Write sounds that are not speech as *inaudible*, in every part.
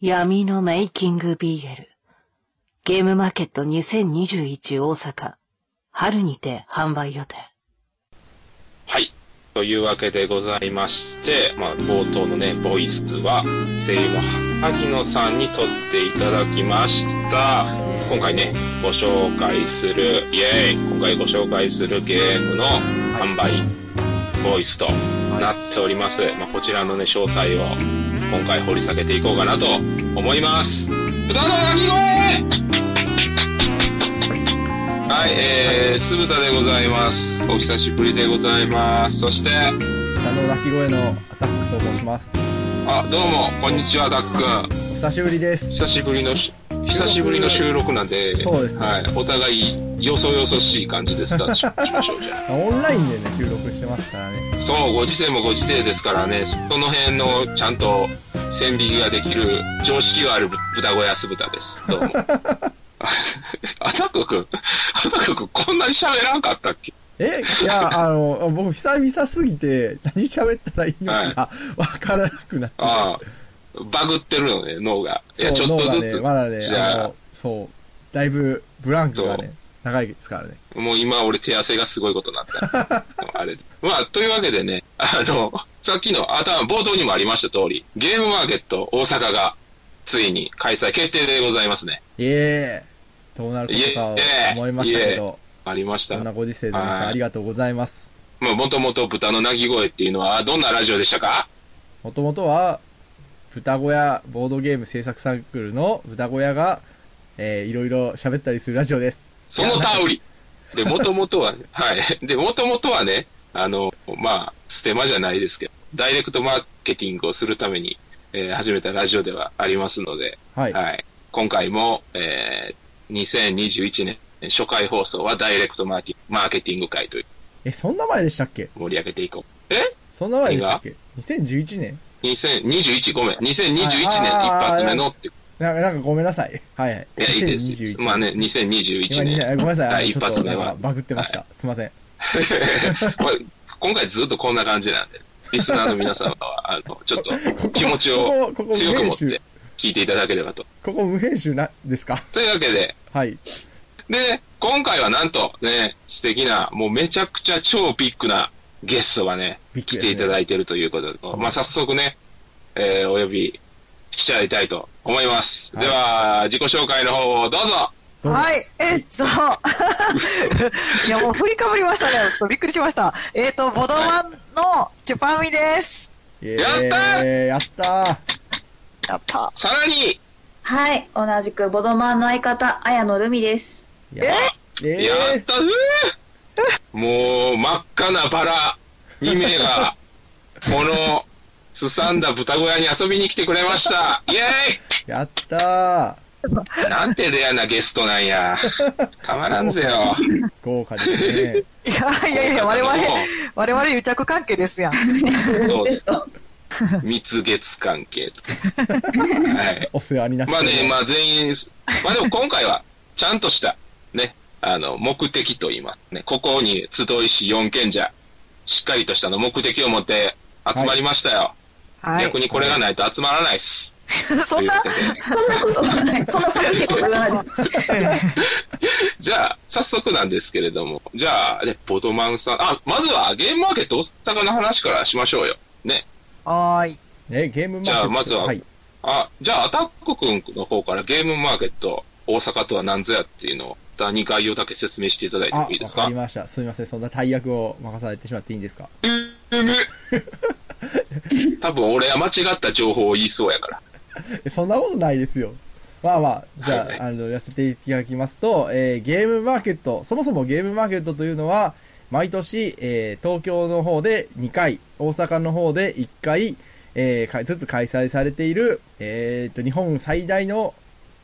闇のメイキング BL ゲームマーケット2021大阪春にて販売予定はい。というわけでございまして、まあ、冒頭のね、ボイスは、声優の萩野さんに撮っていただきました。今回ね、ご紹介する、イエーイ今回ご紹介するゲームの販売、ボイスとなっております。まあ、こちらのね、詳細を今回掘り下げていこうかなと思います。歌の鳴き声はい、えー、酢豚でございます。お久しぶりでございます。そして、歌の鳴き声のアタックと申します。あ、どうも、こんにちは、ダックン。お久しぶりです。久しぶりのし、久しぶりの収録なんで、そうですねはい、お互い、よそよそしい感じでスタートししましょう、じゃあ。*laughs* オンラインでね、収録してますからね。そう、ご時世もご時世ですからね、その辺のちゃんと線引きができる常識がある豚小屋酢豚です。どうも。アタック君、アタック君、こんなに喋らんかったっけ？えいや、あの、僕久々すぎて、何喋ったらいいのかわからなくなって。ああ、バグってるのね、脳が。いや、ちょっとずつ。ね、まだね、じゃあそう、だいぶブランクがね、長いですからね。もう今俺手汗がすごいことになった。*laughs* あれ。まあ、というわけでね、あの、さっきの頭、冒頭にもありました通り、ゲームマーケット大阪がついに開催決定でございますね。イエーイどうなることか思いましたけど、ありました。こんなご時世でありがとうございます。まあ、もともと豚の鳴き声っていうのはどんなラジオでしたか？もともとは、豚小屋ボードゲーム制作サークルの豚小屋が、えー、いろいろ喋ったりするラジオです。その通り。で、もともとは、*laughs* はい。で、もともとはね、あの、まあ、ステマじゃないですけど、ダイレクトマーケティングをするために、えー始めたラジオではありますので、はい。はい。今回も、えー、2021年初回放送はダイレクトマーケマーケティング会というえ、そんな前でしたっけ？盛り上げていこう。え？そんな前でしたっけ ?2011 年？?2021、ごめん。2021年一発目のって。なんか、なんかごめんなさい。はいはい。いや、いいです。2021まあね、2021今に年。ごめんなさい。一発目はバグってました。すいません。*laughs* 今回ずっとこんな感じなんで、リスナーの皆様は、あの、*laughs* ちょっと気持ちを強く持って聞いていただければと。ここ無編集な、ですか？というわけで、はい。で、今回はなんとね、素敵な、もうめちゃくちゃ超ビッグなゲストがね、来ていただいているということで、まあ早速ね、えーお呼びしちゃいたいと思います。はい。では、自己紹介の方をどうぞ。はい、えっと、*laughs* いやもう振りかぶりましたね。ちょっとびっくりしました。えっと、ボドマンのチュパミです。やったー。やったやった。さらに、はい、同じくボドマンの相方、綾野ルミです。ーやえやえったうーもう真っ赤なバラ2名が、この、すさんだ豚小屋に遊びに来てくれました。イェーイーやったなんてレアなゲストなんや。たまらんぜよ。ー豪華ですね。いやいやいや、我々、も我々癒着関係ですやん。うそうです。蜜月関係と。はい。お世話になってまあね、まあ全員、まあでも今回は、ちゃんとした、ね、あの、目的と言いますね。ここに集いし4賢者、しっかりとしたの目的を持って集まりましたよ。はい逆。にこれがないと集まらないっす。そんな、そんなことはない。そんな寂しいこと言わないで。じゃあ、早速なんですけれども、じゃあ、ね、ボトマンさん、あ、まずはゲームマーケット大阪の話からしましょうよ。ね。はーい。ね、ゲームマーケット。じゃあまずははい。あ、じゃあ、アタック君の方からゲームマーケット大阪とは何ぞやっていうのを、2概要だけ説明していただいてもいいですか？かりました。すみません。そんな大役を任されてしまっていいんですか？うむ多分俺は間違った情報を言いそうやから。えそんなことないですよ。まあまあ、じゃあ、はいあの、やせていただきますと、えーゲームマーケット、そもそもゲームマーケットというのは、毎年、えー東京の方で2回、大阪の方で1回、えーかずつ開催されている、えーと、日本最大の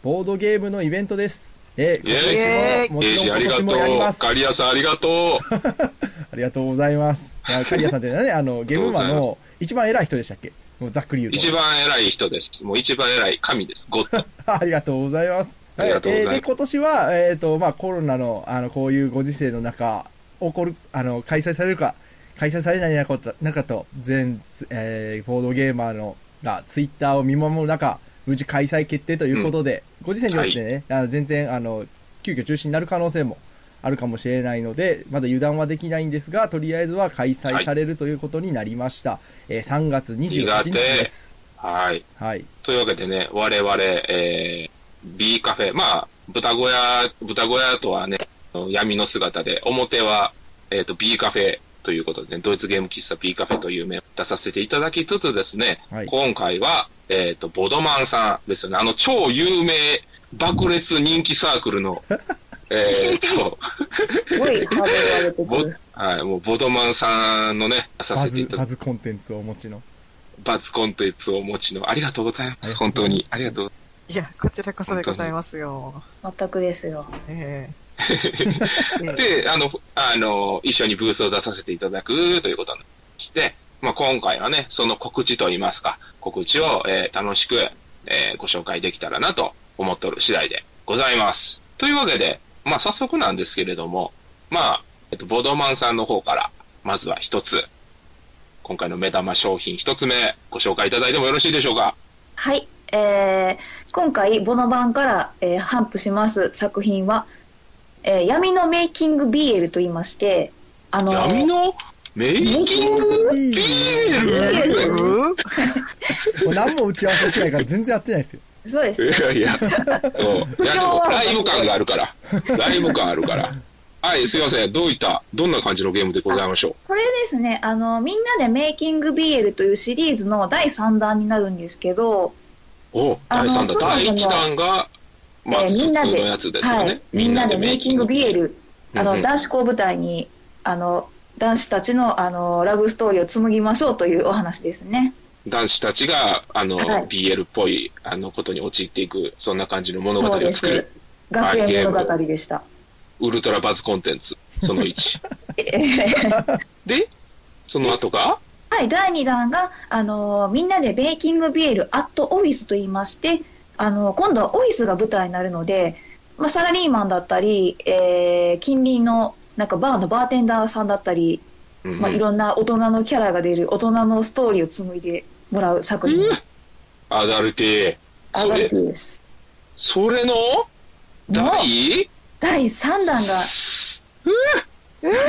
ボードゲームのイベントです。で、今イエ年も、ちろん今年イジありがとう。もやります。ガリアさんありがとう。*laughs* ありがとうございます。*laughs* カリアさんってね、あの、ゲームマの一番偉い人でしたっけ？もうざっくり言うと。一番偉い人です。もう一番偉い神です。ゴッド。*laughs* ありがとうございます。ありがとうございますえーで、今年は、えっ、と、まあ、コロナの、あの、こういうご時世の中、起こる、あの、開催されるか、開催されない中と、全、えーボードゲーマーの、が、ツイッターを見守る中、無事開催決定ということで、ご時世によってね、あの全然、あの、急遽中止になる可能性もあるかもしれないので、まだ油断はできないんですが、とりあえずは開催されるということになりました。えー3月28日です。はい。はい。というわけでね、我々、えー、B カフェ、まあ、豚小屋、豚小屋とはね、闇の姿で、表は、えっ、と、B カフェということでね、ドイツゲーム喫茶 B カフェという名を出させていただきつつですね、はい今回は、えっ、と、ボドマンさんですよね、あの超有名、爆裂人気サークルの、*laughs* えっと、すごいハードル上げてくボる。*laughs* はい、もうボドマンさんのね、出さバズせてい、ただバズコンテンツをお持ちの。バズコンテンツをお持ちの、ありがとうございます。本当に。ありがとう。いや、こちらこそでございますよ。全くですよ。えええで、あの、あの、一緒にブースを出させていただくということになりまして、まあ、今回はね、その告知といいますか、告知を、えー楽しく、えーご紹介できたらなと思っておる次第でございます。というわけで、まあ、早速なんですけれども、まあ、えっと、ボドマンさんの方から、まずは一つ、今回の目玉商品一つ目、ご紹介いただいてもよろしいでしょうか？はい。えー、今回、ボノ版から、えー、頒布します作品は、えー、闇のメイキング BL と言いまして、あのー闇の？メイキング？いいビール？もう何も打ち合わせしないから全然やってないですよ。そうですい。やいや、そういやでもライブ感があるから。ライブ感あるから。*laughs* はい、すいません。どういった、どんな感じのゲームでございましょこれですね、あの、みんなでメイキング BL というシリーズの第3弾になるんですけど、う。お第3弾。第1弾が、まあ、えーみんなででね。はい、みんなでメイキング BL、あの、うんうん男子校舞台に、あの、男子たちの、あの、ラブストーリーを紡ぎましょうというお話ですね。男子たちが、あの、はい BL っぽい、あの、ことに陥っていく、そんな感じの物語を作る。。学園物語でした。ウルトラバズコンテンツ、その1。*laughs* えーで、その後が、はい、第2弾が、あのみんなでベーキングビール at office と言いまして、あの今度はオフィスが舞台になるので、まあ、サラリーマンだったり、えー近隣のなんかバーのバーテンダーさんだったり、うんうんまあ、いろんな大人のキャラが出る大人のストーリーを紡いでもらう作品です。アダルティ。アダルティです。それの、の第？第3弾が、は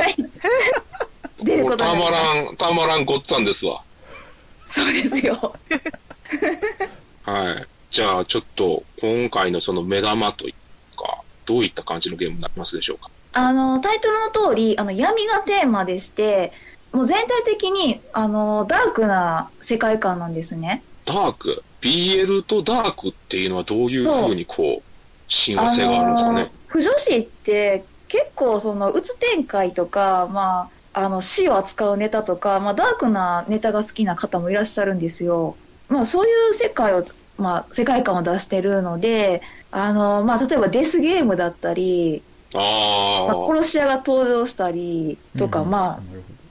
い、出ることた。まらん、たまらんごっつぁんですわ。そうですよ。*laughs* はい。じゃあ、ちょっと、今回のその目玉というか、どういった感じのゲームになりますでしょうか？あの、タイトルの通り、あの、闇がテーマでして、もう全体的に、あの、ダークな世界観なんですね。ダーク、BL とダークっていうのはどういうふうにこう、親和性があるんですかね？不女子って結構その、うつ展開とか、まあ、あの、死を扱うネタとか、まあ、ダークなネタが好きな方もいらっしゃるんですよ。まあ、そういう世界を、まあ、世界観を出してるので、あの、まあ、例えばデスゲームだったり、まあ、ああ、殺し屋が登場したりとか、うんまあ、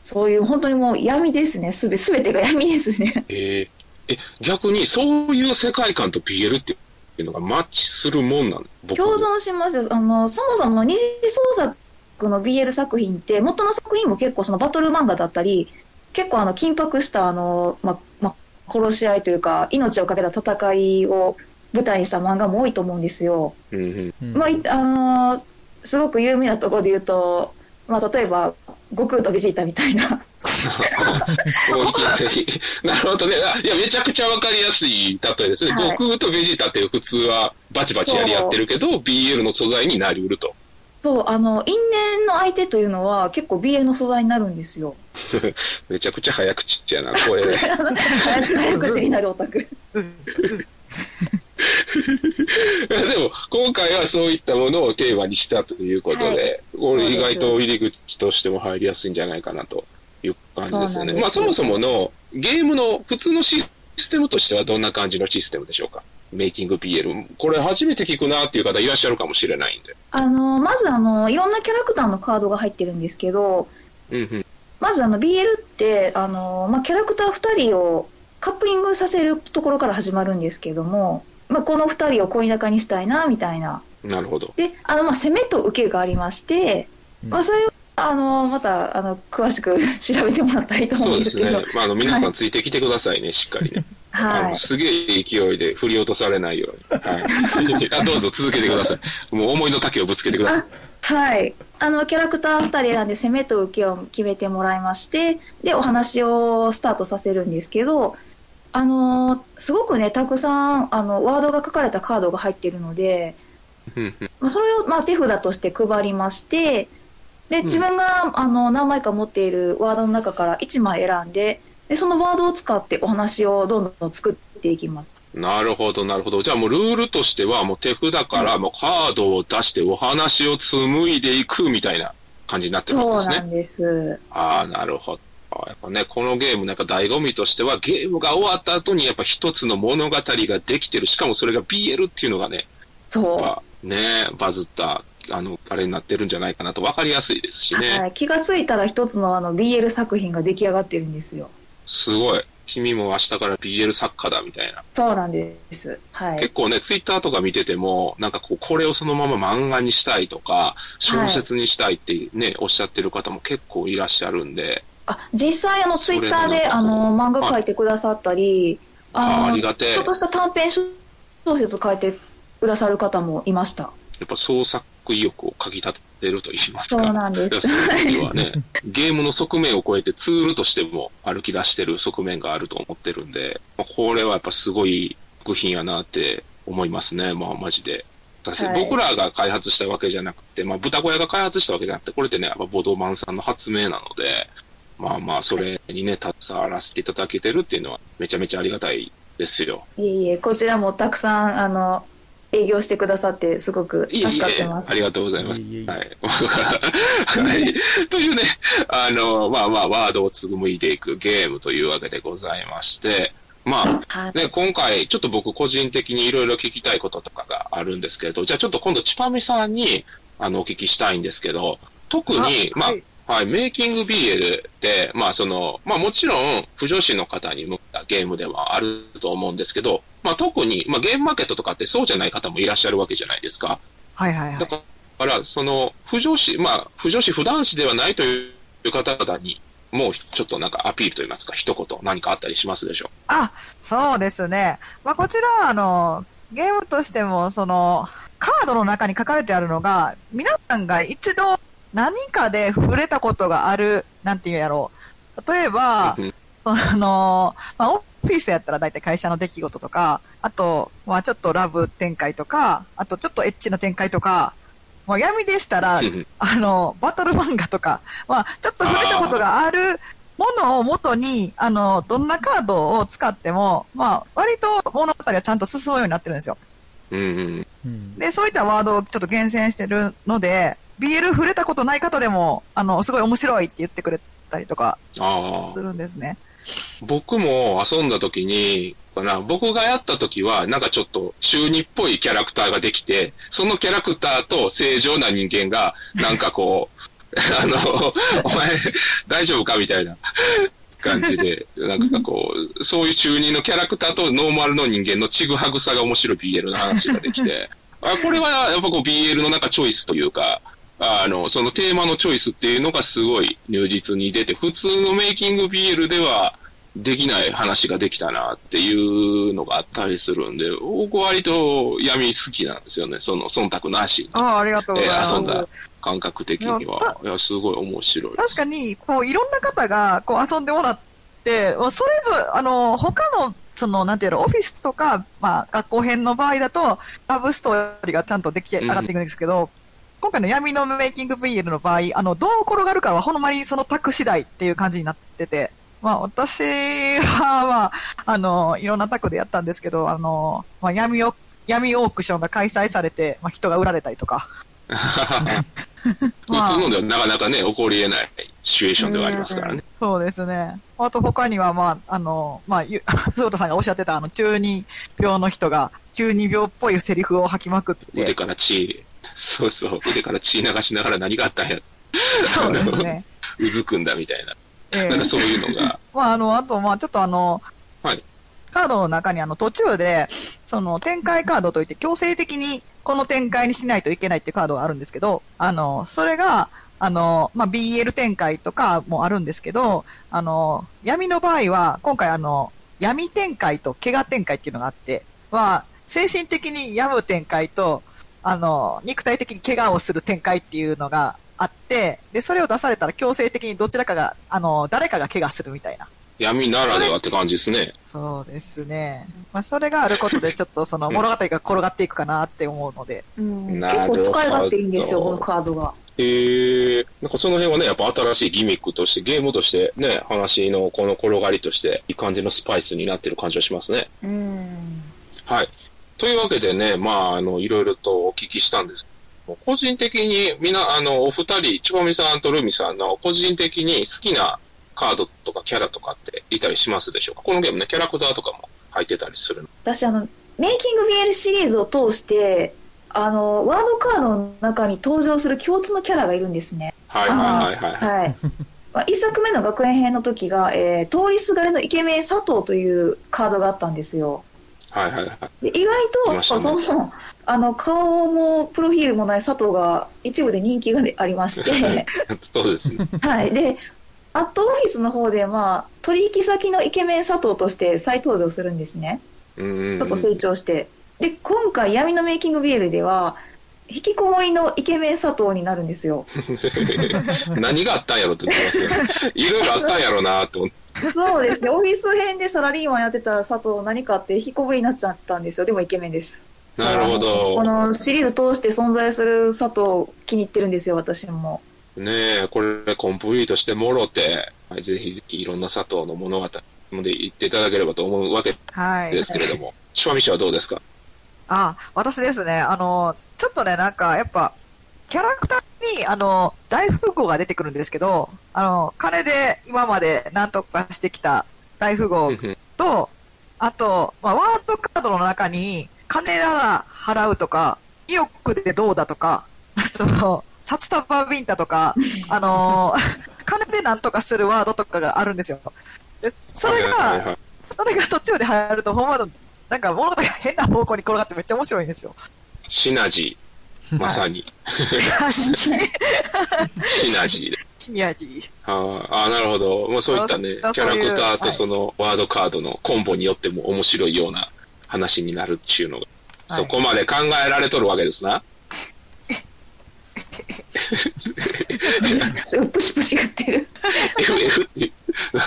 そういう本当にもう闇ですね。すべ、すべてが闇ですね。*laughs* えーえ、逆にそういう世界観と BL っていうのがマッチするもんなの僕共存しますよ。あの、そもそも二次創作の BL 作品って、元の作品も結構そのバトル漫画だったり、結構あの、緊迫したあの、ま、ま、殺し合いというか、命をかけた戦いを舞台にした漫画も多いと思うんですよ。うんうん。ど。うんまあ、いあのーすごく有名なところで言うと、まあ、例えば、悟空とベジータみたいな。*laughs* なるほどね。あいや、めちゃくちゃわかりやすい例えですね。はい悟空とベジータって普通はバチバチやり合ってるけど、BL の素材になりうると。そう、あの、因縁の相手というのは結構 BL の素材になるんですよ。*laughs* めちゃくちゃ早口っちゃな、声。*laughs* 早口になるオタク。*laughs* でも、今回はそういったものをテーマにしたということで、これ意外と入り口としても入りやすいんじゃないかなという感じですよね。まあ、そもそものゲームの普通のシステムとしてはどんな感じのシステムでしょうか？メイキング BL。これ初めて聞くなっていう方いらっしゃるかもしれないんで。あの、まずあの、いろんなキャラクターのカードが入ってるんですけど、うんうん。まずあの、BL って、あの、まあ、キャラクター2人をカップリングさせるところから始まるんですけども、まあ、この2人を恋仲にしたいな、みたいな。なるほど。で、あの、まあ、攻めと受けがありまして、うんまあ、それを、あの、また、あの、詳しく *laughs* 調べてもらったらいいと思そううんですけど、ね。まあ、あの、皆さんついてきてくださいね、しっかりね。*laughs* あはい。のすげえ勢いで振り落とされないように。はい。*laughs* あどうぞ続けてください。もう思いの丈をぶつけてくださいあ。はい。あの、キャラクター2人選んで攻めと受けを決めてもらいまして、で、お話をスタートさせるんですけど、あのーすごくね、たくさん、あの、ワードが書かれたカードが入っているので、まあ、それを、まあ、手札として配りまして、で、ん自分が、あの、何枚か持っているワードの中から1枚選んで、で、そのワードを使ってお話をどんどん作っていきます。なるほど、なるほど。じゃあもうルールとしては、もう手札からもうカードを出してお話を紡いでいくみたいな感じになってるんですね。そうなんです。ああ、なるほど。やっぱね、このゲームのやっぱ醍醐味としては、ゲームが終わった後にやっぱ一つの物語ができてる。しかもそれが BL っていうのがね、そぱね、バズった、あの、あれになってるんじゃないかなと分かりやすいですしう。ね。はい。気がついたら一つのあの BL 作品が出来上がってるんですよ。すごい。君も明日から BL 作家だみたいな。そうなんです。はい結。構ね、ツイッターとか見てても、なんかこう、これをそのまま漫画にしたいとか、小説にしたいってね、おっしゃってる方も結構いらっしゃるんで、あ、実際あのツイッターであの漫画書いてくださったり、ああのありがてえちょっとした短編小説書いてくださる方もいました。やっぱ創作意欲をかき立てると言いますか。そうなんですはね、*laughs* ゲームの側面を超えてツールとしても歩き出してる側面があると思ってるんで、まあこれはやっぱすごい作品やなって思いますね、まあマジで。私はい僕らが開発したわけじゃなくて、まあ豚小屋が開発したわけじゃなくて、これってね、やっぱボドマンさんの発明なので、まあまあそれにね、携わらせていただけてるっていうのはめちゃめちゃありがたいですよ。いえいえ、こちらもたくさんあの営業してくださってすごくいえい助かってえ、ます。ありがとうございます。いえいえはい。*laughs* はい。というね、あの、まあまあ、ワードを紡いでいくゲームというわけでございまして、まあ、はい。ね、今回、ちょっと僕個人的にいろいろ聞きたいこととかがあるんですけれど、じゃあちょっと今度、チパミさんに、あの、お聞きしたいんですけど、特に、まあ、はいはい、メイキング BL って、まあその、まあもちろん、不女子の方に向けたゲームではあると思うんですけど、まあ特に、まあゲームマーケットとかってそうじゃない方もいらっしゃるわけじゃないですか。はいはいはい。だから、その、不女子、まあ、不女子、不男子ではないという方々に、もうちょっとなんかアピールといいますか、一言何かあったりしますでしょあ、そうですね。まあ、こちらは、あの、ゲームとしても、その、カードの中に書かれてあるのが、皆さんが一度何かで触れたことがある、なんていうんやろう。例えばう。、うんその、まあ、オフィスやったら大体会社の出来事とか、あと、まあ、ちょっとラブ展開とか、あとちょっとエッチな展開とか、まあ、闇でしたら、うんあの、バトル漫画とか、まあ、ちょっと触れたことがあるものを元に、あの、どんなカードを使っても、まあ、割と物語はちゃんと進むようになってるんですよ。うんうん。うんで、そういったワードをちょっと厳選してるので、BL 触れたことない方でも、あの、すごい面白いって言ってくれたりとかす。るんですね。僕も遊んだ時に、かな、僕がやった時は、なんかちょっと中二っぽいキャラクターができて、そのキャラクターと正常な人間が、なんかこう、*laughs* あの、お前、大丈夫かみたいな。感じで、なんかこう、そういう中二のキャラクターとノーマルの人間のちぐはぐさが面白い BL の話ができて、あこれはやっぱこう BL のなんかチョイスというか、あの、そのテーマのチョイスっていうのがすごい入実に出て、普通のメイキング BL ではできない話ができたなっていうのがあったりするんで、僕割と闇好きなんですよね。その忖度なしに。ああ、ありがとうございます。えー遊んだ感覚的には。いや、すごい面白い。確かに、こう、いろんな方が、こう、遊んでもらって、それぞれ、あの、他の、その、なんていうの、オフィスとか、まあ、学校編の場合だと、ラブストーリーがちゃんと出来上がっていくんですけど、今回の闇のメイキング BL の場合、あの、どう転がるかはほんまにそのタク次第っていう感じになってて、まあ、私は、まあ、あの、いろんなタクでやったんですけど、あの、まあ、闇を、闇オークションが開催されて、まあ、人が売られたりとか。普通のではなかなかね、起こり得ないシチュエーションではありますからね。そうですね。あと他には、まあ、あの、まあ、ゆ *laughs* 鈴田さんがおっしゃってた、あの、中二病の人が、中二病っぽいセリフを吐きまくって、腕から血、そうそう、腕から血流しながら何があったんや、そうですね。*laughs* うずくんだみたいな。ええ。なんかそういうのが、*laughs* まあ、あの、あと、まあ、ちょっとあの、はい。カードの中にあの途中で、その展開カードといって強制的にこの展開にしないといけないっていうカードがあるんですけど、あの、それが、あの、まあ、BL 展開とかもあるんですけど、あの、闇の場合は、今回あの、闇展開と怪我展開っていうのがあって、まあ、精神的に病む展開と、あの、肉体的に怪我をする展開っていうのがあって、で、それを出されたら強制的にどちらかが、あの、誰かが怪我するみたいな。闇ならではって感じですね。そうですね。まあ、それがあることで、*laughs* ちょっとその物語が転がっていくかなって思うので。うん、結構使い勝手いいんですよ、このカードが。へえなんかその辺はね、やっぱ新しいギミックとして、ゲームとしてね、話のこの転がりとして、いい感じのスパイスになってる感じがしますね。うん。はい。というわけでね、まあ、あの、いろいろとお聞きしたんです個人的に、みな、あの、お二人、ちばみさんとルミさんの個人的に好きなカードとかキャラとかっていたりしますでしょうか？このゲームね、キャラクターとかも入ってたりするの。私、あの、メイキング BL シリーズを通して、あの、ワードカードの中に登場する共通のキャラがいるんですね。はいはいはいはい。はい。まあ、一作目の学園編の時が、えー通りすがりのイケメン佐藤というカードがあったんですよ。はいはいはい。で意外と、ねその、あの、顔もプロフィールもない佐藤が一部で人気がありまして、*laughs* そうですね。はい。で、アットオフィスの方で、まあ、取引先のイケメン佐藤として再登場するんですね。うんちょっと成長して。で、今回、闇のメイキング BL では、引きこもりのイケメン佐藤になるんですよ。*laughs* 何があったんやろって言ってますよ。いろいろあったんやろなって思って。そうですね、オフィス編でサラリーマンやってた佐藤、何かあって引きこもりになっちゃったんですよ。でもイケメンです。なるほどこのシリーズ通して存在する佐藤、気に入ってるんですよ、私も。ねえ、これコンプリートしてもろて、はいぜひぜひいろんな佐藤の物語まで言っていただければと思うわけはい。ですけれども、シュワミシはどうですか？あ、私ですね、あの、ちょっとね、なんか、やっぱ、キャラクターに、あの、大富豪が出てくるんですけど、あの、金で今まで何とかしてきた大富豪と、あと、まあ、ワードカードの中に、金なら払うとか、意欲でどうだとか、あと、札束ビンタとか、あのー *laughs* 金でなんとかするワードとかがあるんですよ。でそれが、それが途中で入ると、ほんまの、なんか物語が変な方向に転がってめっちゃ面白いんですよ。シナジー、*laughs* まさに、*laughs* シナジーで。シニアジー。ああ、なるほど。もうそういったね、キャラクターはいとそのワードカードのコンボによっても面白いような話になるっていうのが、はいそこまで考えられとるわけですな。プシプシ言ってる。FF って、*laughs* 全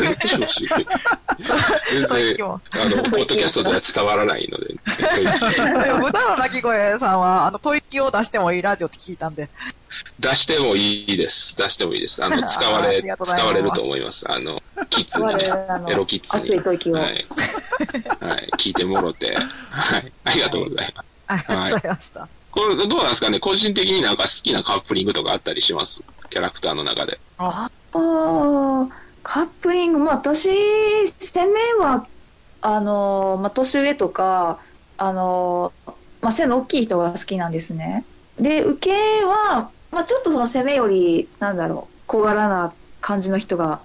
然、あの、ポッドキャストでは伝わらないので、でも豚の鳴き声さんは、あの、吐息を出してもいいラジオって聞いたんで。出してもいいです。出してもいいです。*laughs* あの、使わあれ、りがとうございます使われると思います。あの、キッズに我ね、エロキッズに。熱い吐息を。はい。はい。聞いてもろて。はい。ありがとうございます。ありがとうございました。これ、どうなんですかね？個人的になんか好きなカップリングとかあったりします？キャラクターの中で。あーカップリング、まあ私、攻めは、あの、まあ年上とか、あの、まあ背の大きい人が好きなんですね。で、受けは、まあちょっとその攻めより、なんだろう、小柄な感じの人が、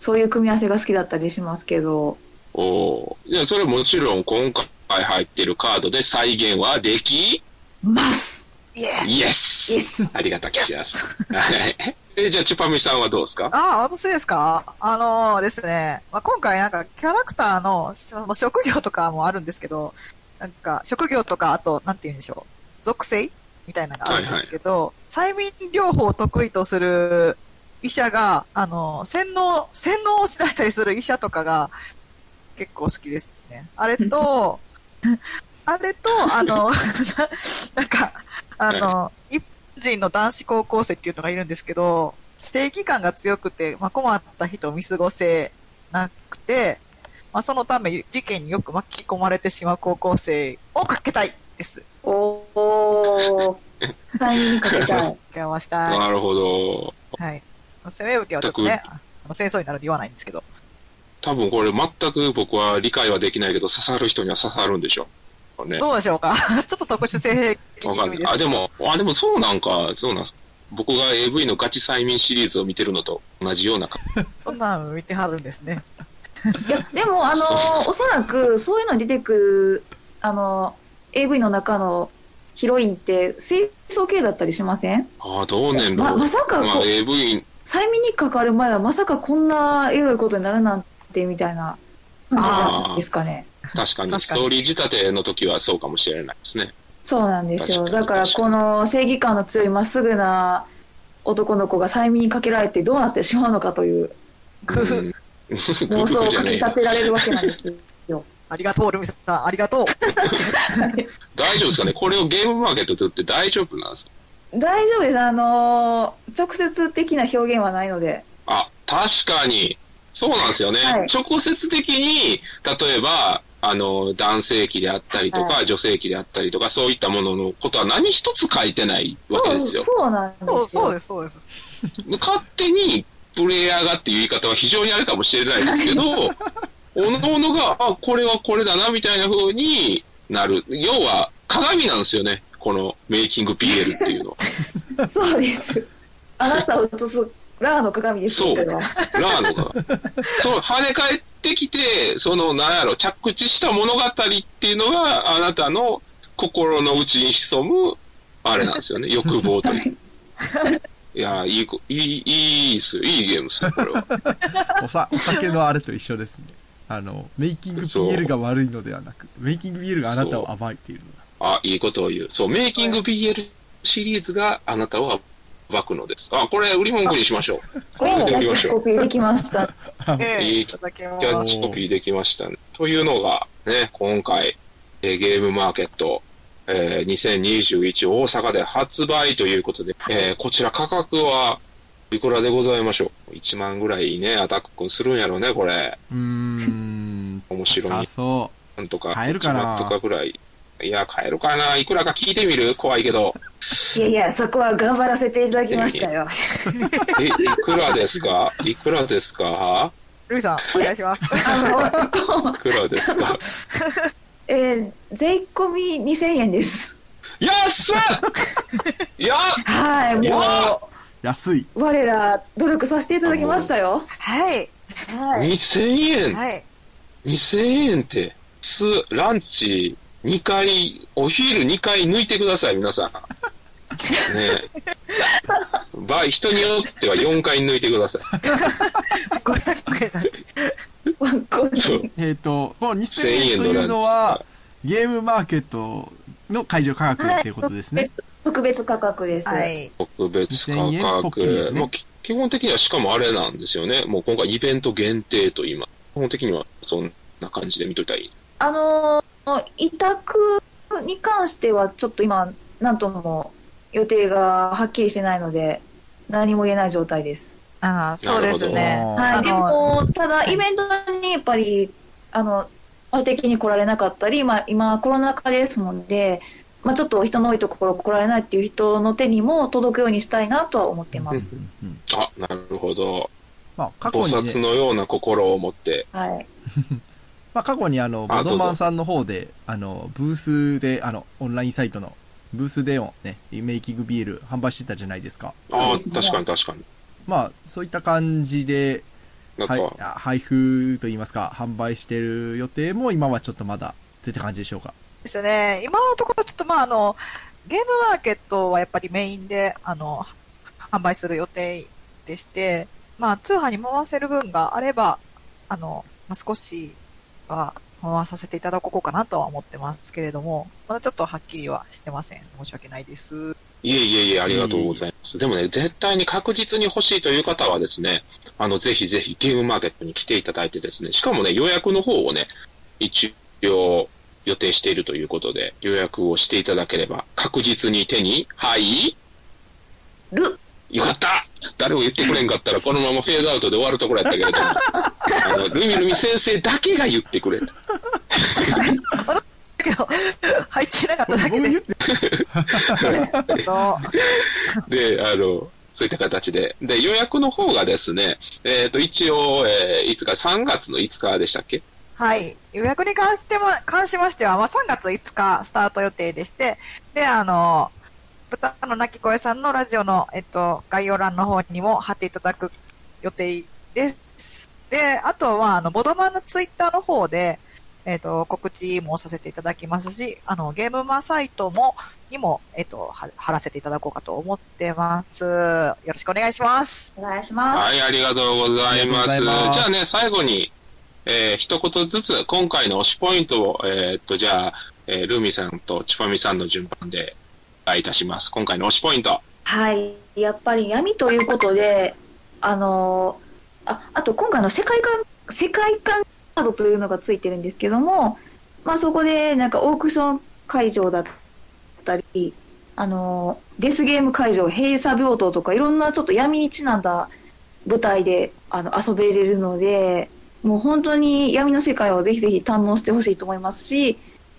そういう組み合わせが好きだったりしますけど、おおー。いや、それもちろん今回入ってるカードで再現はでき？ますイエスイエスありがたきやす。はい。え、じゃあ、チュパミさんはどうですか？ああ、私ですか？あのーですね、まあ、今回なんかキャラクターのその職業とかもあるんですけど、なんか職業とか、あと、なんて言うんでしょう、属性？みたいなのがあるんですけど、催眠療法を得意とする医者が、あの、洗脳、洗脳をしだしたりする医者とかが結構好きですね。あれと、*laughs* あれと、あの、*laughs* なんか、あの、一人の男子高校生っていうのがいるんですけど、正義感が強くて、まあ、困った人を見過ごせなくて、まあ、そのため事件によく巻き込まれてしまう高校生をかけたいです。おー、サインにかけたい。かけましたい。なるほど。はい。攻め受けはちょっとね、あの戦争になるんで言わないんですけど。多分これ全く僕は理解はできないけど、刺さる人には刺さるんでしょう。ね。どうでしょうか？*laughs* ちょっと特殊性癖わかんない。気味です。あ、でも、あ、でもそうなんか、そうなんす。僕が AV のガチ催眠シリーズを見てるのと同じようなか。*laughs* そんなん見てはるんですね。いや、*laughs* でも、あの、おそらく、そういうのに出てくる、あの、AV の中のヒロインって、清楚系だったりしません？ああ、どうねんろ。ままさかこうまあ、AV、催眠にかかる前は、まさかこんなエロいことになるなんて、みたいな。感じなんですかね。確かに、ストーリー仕立ての時はそうかもしれないですね。そうなんですよ。だからこの正義感の強いまっすぐな男の子が催眠にかけられてどうなってしまうのかといううん妄想をかき立てられるわけなんですよ。*laughs* ありがとう、ルミさん。ありがとう。*laughs* 大丈夫ですかねこれをゲームマーケットとって大丈夫なんですか？大丈夫です。あのー直接的な表現はないので。あ、確かに。そうなんですよね。はい直接的に、例えば、あの、男性器であったりとか、は女性器であったりとか、そういったもののことは何一つ書いてないわけですよ。そうなんですよ。そうそうです、そうです。勝手に、プレイヤーがっていう言い方は非常にあれかもしれないですけど、*laughs* おのおのが、あ、これはこれだな、みたいな風になる。要は、鏡なんですよね。このメイキング PL っていうのは。*laughs* そうです。あなたを映すラーの鏡ですよ、そう。ラーノが。*laughs* そう、跳ね返ってきて、その、なんやろ、着地した物語っていうのが、あなたの心の内に潜む、あれなんですよね、*laughs* 欲望という。いや、いいこ、いい、いいっすよ。いいゲームっすよ、これは。*laughs* おさ、お酒のあれと一緒ですね。あの、メイキング PL が悪いのではなく、メイキング PL があなたを暴いているのだ。あ、いいことを言う。そう、メイキング BL シリーズがあなたを暴くのです。あ、これ、売り文句にしましょう。これキャッチコピーできました。ええいいキャッす。チコピーできましたね。というのが、ね、今回、えーゲームマーケット、えー2021大阪で発売ということで、えーこちら価格はいくらでございましょう ?1 万ぐらいね、アタック君するんやろね、これ。うーん。面白い。あ、そなんとか。買えるかな？1万とかぐらい。いや、買えるかな？いくらか聞いてみる？怖いけど。いやいや、そこは頑張らせていただきましたよ。え、いくらですか？いくらですか？ルミさん、お願いします。あの、いくらですか？えー税込み2000円です。安っいや、はい、もう。安い。う、我ら、努力させていただきましたよ。はい。はい。2000円？はい。2000円って、す、ランチ2回、お昼2回抜いてください、皆さん。ねえ。場合、人によっては4回抜いてください。500円なんでワンコインそう。えっ、と、この2000 1000円という円のは、ゲームマーケットの会場価格っていうことですね。特別価格です。はい。特別価2000円ポッキリです格。ねもうき基本的にはしかもあれなんですよね。もう今回イベント限定と今。基本的にはそんな感じで見といたらいい。あのー委託に関しては、ちょっと今、なんとも予定がはっきりしてないので、何も言えない状態です。ああ、そうですね。はい、でも、ただ、イベントにやっぱり、あの、公的に来られなかったり、まあ、今、コロナ禍ですので、まあ、ちょっと人の多いところ来られないっていう人の手にも届くようにしたいなとは思っています。うんうんあ、なるほど。まあ、過去菩にね、薩のような心を持って。はい。*laughs* まあ、過去にあの、あボドマンさんの方で、あの、ブースで、あの、オンラインサイトの、ブースでもね、メイキングビール販売してたじゃないですか。ああ、確かに確かに。まあ、そういった感じで、はい、あ配布といいますか、販売してる予定も今はちょっとまだ、って感じでしょうか。ですね。今のところちょっとまああの、ゲームマーケットはやっぱりメインで、あの、販売する予定でして、まあ通販に回せる分があれば、あの、まあ、少しは回させていただこうかなとは思ってますけれども、まだちょっとはっきりはしてません。申し訳ないです。いえいえいえ、ありがとうございます。でもね、絶対に確実に欲しいという方はですね、あの、ぜひぜひゲームマーケットに来ていただいてですね、しかもね、予約の方をね、一応予定しているということで、予約をしていただければ、確実に手に、はいる、よかった誰も言ってくれんかったら、このままフェードアウトで終わるところやったけれども、あ *laughs* の、ルミルミ先生だけが言ってくれた。だけど、入ってなかっただけでで、あの、そういった形で。で、予約の方がですね、えっ、と、一応、えーいつか、3月の5日でしたっけ？はい。予約に関しても、関しましては、まあ、3月5日スタート予定でして、で、あの、豚の鳴き声さんのラジオの、えっと、概要欄の方にも貼っていただく予定です。で、あとは、あの、ボドマンのツイッターの方で、えっと、告知もさせていただきますし、あの、ゲームマサイトも、にも、えっと、は貼らせていただこうかと思ってます。よろしくお願いします。お願いします。はい、ありがとうございます。ますじゃあね、最後に、えー一言ずつ今回の推しポイントを、えーっと、じゃあ、えールーミーさんとチュパミさんの順番でお願いいたします。今回の推しポイント。はい。やっぱり闇ということで、あのーあ、あと今回の世界観、世界観カードというのがついてるんですけども、まあそこでなんかオークション会場だったり、あのデスゲーム会場、閉鎖病棟とかいろんなちょっと闇にちなんだ舞台であの遊べれるので、もう本当に闇の世界をぜひぜひ堪能してほしいと思いますし、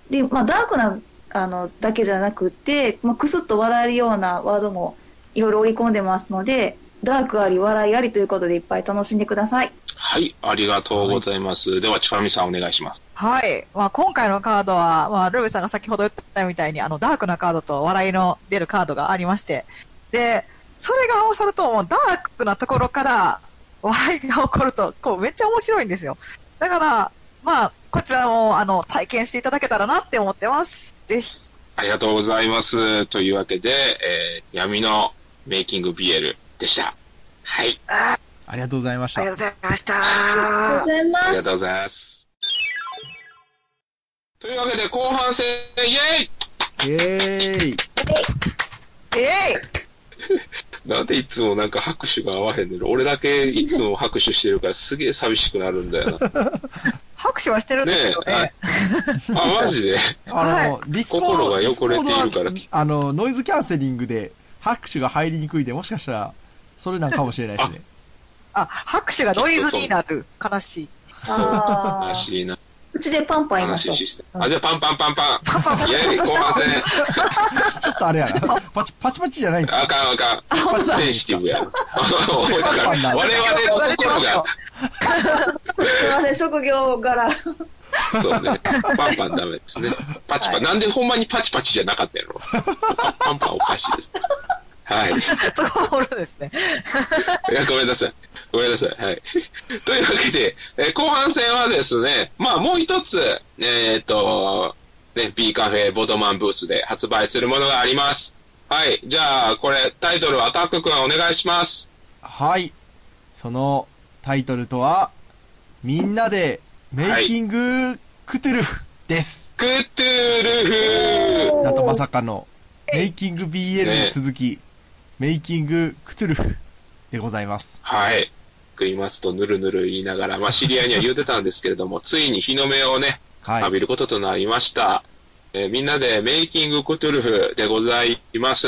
で、まあダークなあのだけじゃなくて、まあ、くすっと笑えるようなワードもいろいろ織り込んでますので、ダークあり、笑いありということでいっぱい楽しんでください。はい、ありがとうございます。では、チュパミさんお願いします。はい。まあ、今回のカードは、まあ、ルービーさんが先ほど言ったみたいに、あの、ダークなカードと笑いの出るカードがありまして、で、それが合わさると、もうダークなところから *laughs* 笑いが起こると、こう、めっちゃ面白いんですよ。だから、まあ、こちらも、あの、体験していただけたらなって思ってます。ぜひ。ありがとうございます。というわけで、えー闇のメイキング BL でした。はい、あありがとうございましたありが。とうございました。ありがとうございますありがと。うございます。というわけで、後半戦、イェイイェーイえい *laughs* なんでいつもなんか拍手が合わへんねんの俺だけいつも拍手してるからすげえ寂しくなるんだよな。*laughs* 拍手はしてるんだけどねね。あ、マジで？あの、はいディスコード心が汚れているからあの、ノイズキャンセリングで拍手が入りにくいで、もしかしたら、それなんかもしれないですね。あ、拍手がノイズになる。悲しい。あー悲しいな。うちでパンパン言いましょう。あ、じゃあパンパンパンパン。パンパンパンイェイ後半戦。ちょっとあれやな。パチパチパチじゃないんですあよ。かんあかん。センシティブやな。だから我々の心が、すみません、職業柄。そうね。パンパンダメですね。パチパチ。なんでほんまにパチパチじゃなかったやろ。パンパンおかしいです。はい。*laughs* そこはおるんですね。*laughs* いや、ごめんなさい。ごめんなさい。はい。*laughs* というわけで、えー後半戦はですね、まあもう一つ、えーっと、ね、B カフェボドマンブースで発売するものがあります。はい。じゃあ、これ、タイトル、アタック君お願いします。はい。そのタイトルとは、みんなでメイキングクトゥルフです。クトゥルフなんとまさかの、メイキング BL に続き、メイキングクトゥルフでございます。はい。食いますと、ぬるぬる言いながら、まあ *laughs* 知り合いには言うてたんですけれども、ついに日の目をね、はい。浴びることとなりました。えーみんなでメイキングクトゥルフでございます。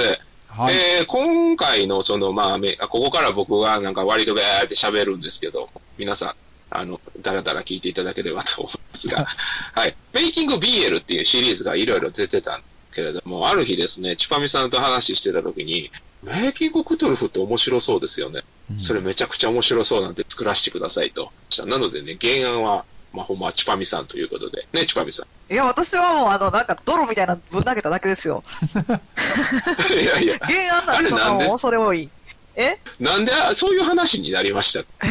はい。えー今回のその、まあ、ここから僕がなんか割とべーって喋るんですけど、皆さん、あの、だらだら聞いていただければと思いますが、*laughs* はい。メイキング BL っていうシリーズがいろいろ出てたんけれども、ある日ですね、チュパミさんと話してた時に、メイキングクトゥルフって面白そうですよね。うんそれめちゃくちゃ面白そうなんで作らせてくださいと。なのでね、原案は、まあ、ほんま、チュパミさんということで。ね、チュパミさん。いや、私はもう、あの、なんか、泥みたいなのぶん投げただけですよ。いやいや、原案なんでもん恐れ多い。え？なんであそういう話になりました？えー、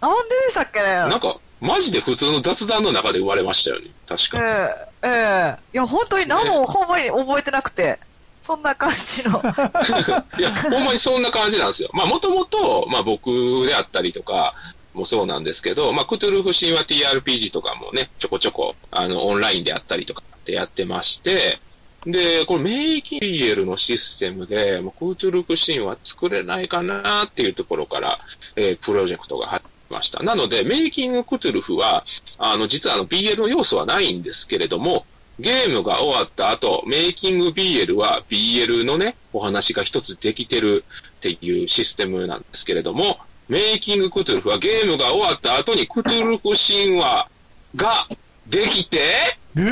なんででしたっけね？なんか、マジで普通の雑談の中で生まれましたよね。確えか。えええいや、本当に何もほんまに覚えてなくて、そんな感じの。*laughs* いや、ほんまにそんな感じなんですよ。まあ、もともと、まあ僕であったりとか、もそうなんですけど、まあ、クトゥルフ神話 TRPG とかもね、ちょこちょこ、あの、オンラインであったりとかってやってまして、で、これメイキン BL のシステムで、もうクトゥルフ神話作れないかなっていうところから、えープロジェクトが始まりました。なので、メイキングクトゥルフは、あの、実はあの BL の要素はないんですけれども、ゲームが終わった後、メイキング BL は BL のね、お話が一つできてるっていうシステムなんですけれども、メイキングクトゥルフはゲームが終わった後にクトゥルフ神話ができて、ルル、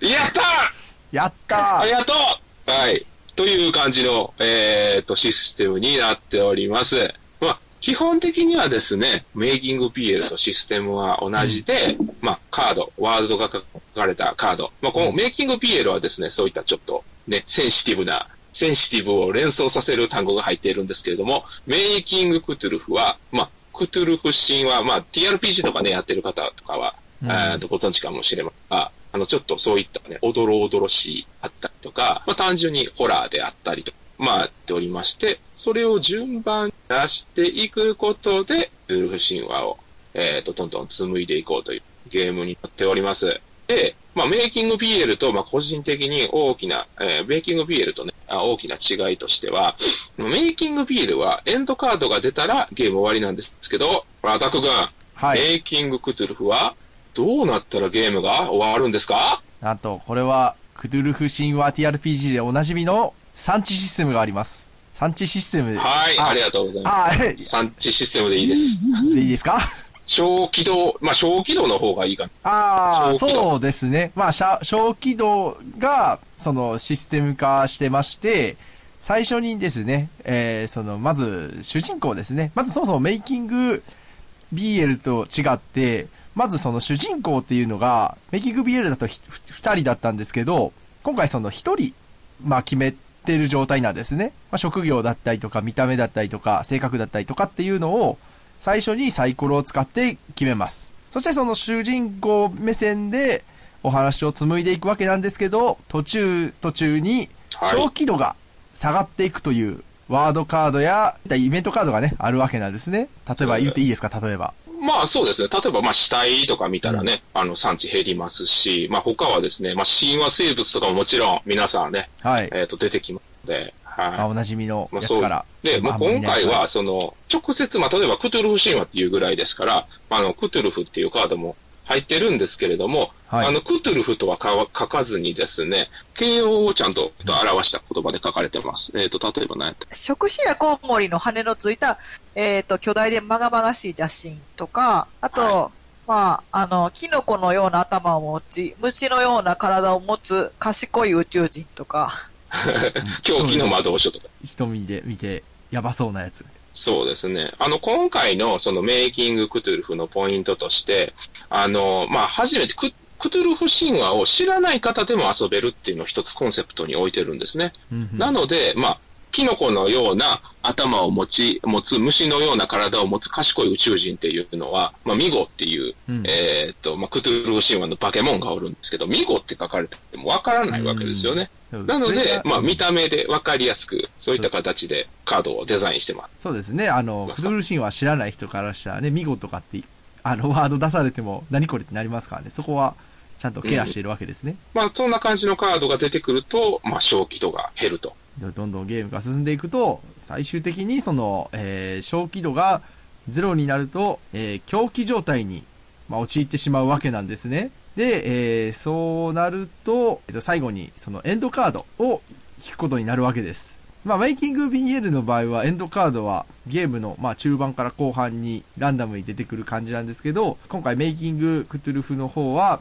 ル、やったやったーありがとうはい。という感じの、えー、と、システムになっております。まあ、基本的にはですね、メイキング PL とシステムは同じで、まあ、カード、ワードが書かれたカード。まあ、このメイキング PL はですね、そういったちょっとね、センシティブな、センシティブを連想させる単語が入っているんですけれども、メイキングクトゥルフは、まあ、クトゥルフ神話、まあ、TRPG とかね、やってる方とかは、うん。えーとご存知かもしれませんが、あの、ちょっとそういったね、おどろおどろしいあったりとか、まあ単純にホラーであったりとか、まあ、やっておりまして、それを順番に出していくことで、ウルフ神話をえっ、と、どんどん紡いでいこうというゲームになっております。で、まあ、メイキング BL と、まあ、個人的に大きな、えーメイキング BL とね、あ大きな違いとしては、メイキング BL はエンドカードが出たらゲーム終わりなんですけど、アタック君、はい。メイキングクトゥルフはどうなったらゲームが終わるんですか？なんと、これは、クドゥルフ神話 TRPG でおなじみの産地システムがあります。産地システム。はい、ありがとうございます。産地システムでいいです。でいいですか？小起動、まあ、小起動の方がいいかな。ああ、そうですね。まあ、小小起動が、その、システム化してまして、最初にですね、えー、その、まず、主人公ですね。まずそもそもメイキング BL と違って、まずその主人公っていうのが、メイキング BL だと二人だったんですけど、今回その一人、まあ決めてる状態なんですね。まあ職業だったりとか、見た目だったりとか、性格だったりとかっていうのを、最初にサイコロを使って決めます。そしてその主人公目線でお話を紡いでいくわけなんですけど、途中、途中にはい小気度が下がっていくというワードカードやイベントカードがね、あるわけなんですね。例えば言っていいですか？例えば。まあそうですね。例えば、まあ死体とか見たらね、あの産地減りますし、まあ他はですね、まあ神話生物とかももちろん皆さんね、はい。えっ、と出てきますので、はい。まあ、おなじみのまあそうやつから。で、まあ今回は、その、直接、まあ、例えばクトゥルフ神話っていうぐらいですから、あの、クトゥルフっていうカードも入ってるんですけれども、はいあの、クトゥルフとはか書かずにですね、形容をちゃんと表した言葉で書かれてます。えっ、と、例えば何やった？触手やコウモリの羽のついた、えっ、と、巨大でまがまがしい邪神とか、あと、はまあ、あの、キノコのような頭を持ち、虫のような体を持つ賢い宇宙人とか、*laughs* 狂気の魔導書とか。*laughs* 瞳で見て、やばそうなやつ。そうですね。あの、今回のそのメイキングクトゥルフのポイントとして、あの、まあ、初めてククトゥルフ神話を知らない方でも遊べるっていうのを一つコンセプトに置いてるんですね。うんうんなので、まあ、キノコのような頭を持ち、持つ虫のような体を持つ賢い宇宙人っていうのは、まあ、ミゴっていう、うんえーっと、まあ、クトゥルフ神話のバケモンがおるんですけど、ミゴって書かれてもわからないわけですよね。そうなのでまあ、見た目でわかりやすく、そういった形でカードをデザインしてます。そうですね。あの、クドゥルシンは知らない人からしたらね、ミゴとかって、あの、ワード出されても、何これってなりますからね。そこは、ちゃんとケアしているわけですね。まあ、そんな感じのカードが出てくると、まあ、正気度が減ると。でどんどんゲームが進んでいくと、最終的にその、えー、小気度がゼロになると、えー、狂気状態に、まあ、陥ってしまうわけなんですね。で、えー、そうなると、えっと、最後にそのエンドカードを引くことになるわけです。まあ、メイキング BL の場合は、エンドカードはゲームの、まあ、中盤から後半にランダムに出てくる感じなんですけど、今回メイキングクトゥルフの方は、